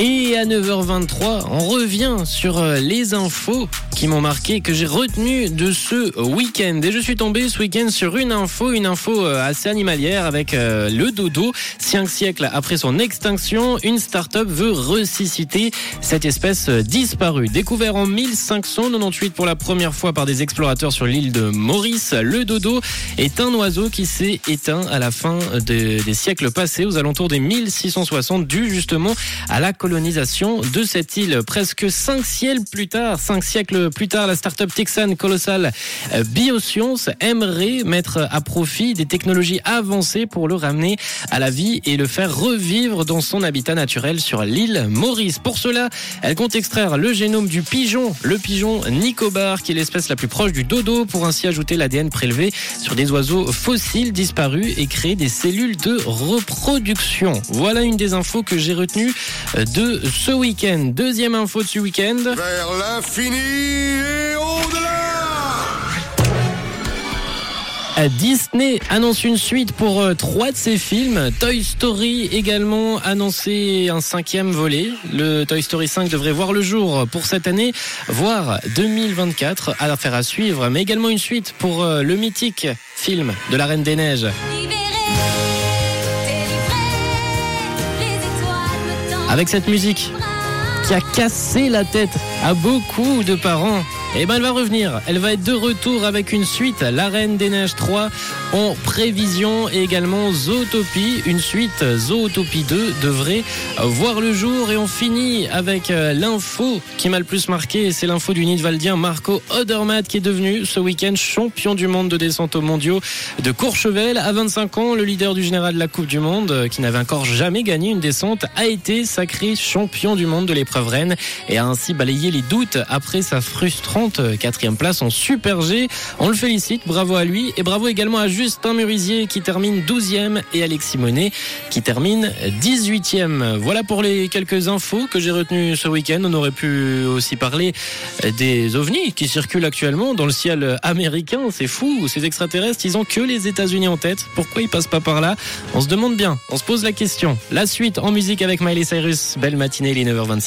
Et à 9h23, on revient sur euh, les infos qui m'ont marqué, que j'ai retenu de ce week-end. Et je suis tombé ce week-end sur une info, une info euh, assez animalière avec euh, le dodo. Cinq siècles après son extinction, une start-up veut ressusciter cette espèce disparue. Découvert en 1598 pour la première fois par des explorateurs sur l'île de Maurice, le dodo est un oiseau qui s'est éteint à la fin des siècles passés, aux alentours des 1660, dû justement à la colonisation de cette île. Presque cinq siècles plus tard, cinq siècles plus tard, la start-up texane colossale euh, Bioscience aimerait mettre à profit des technologies avancées pour le ramener à la vie et le faire revivre dans son habitat naturel sur l'île Maurice. Pour cela, elle compte extraire le génome du pigeon, le pigeon Nicobar, qui est l'espèce la plus proche du dodo, pour ainsi ajouter l'ADN prélevé sur des oiseaux fossiles disparus et créer des cellules de reproduction. Voilà une des infos que j'ai retenues euh, de ce week-end. Deuxième info de ce week-end. Vers l'infini et au-delà Disney annonce une suite pour euh, trois de ses films. Toy Story également annoncé un cinquième volet. Le Toy Story 5 devrait voir le jour pour cette année, voire 2024. À faire à suivre, mais également une suite pour euh, le mythique film de la Reine des Neiges. Avec cette musique qui a cassé la tête à beaucoup de parents et ben elle va revenir. Elle va être de retour avec une suite, La Reine des Neiges 3, en prévision et également Zootopie. Une suite, Zootopie 2, devrait voir le jour. Et on finit avec euh, l'info qui m'a le plus marqué. C'est l'info du Nidwaldien Marco Odermatt qui est devenu ce week-end champion du monde de descente aux mondiaux de Courchevel. À 25 ans, le leader du général de la Coupe du Monde, euh, qui n'avait encore jamais gagné une descente, a été sacré champion du monde de l'épreuve reine et a ainsi balayé les doutes après sa frustrante quatrième place en Super G. On le félicite, bravo à lui et bravo également à Justin Murisier qui termine 12e et Alexis Monet qui termine 18e. Voilà pour les quelques infos que j'ai retenues ce week-end. On aurait pu aussi parler des ovnis qui circulent actuellement dans le ciel américain. C'est fou, ces extraterrestres, ils ont que les États-Unis en tête. Pourquoi ils passent pas par là? On se demande bien, on se pose la question. La suite en musique avec Miley Cyrus. Belle matinée, il est 9h26.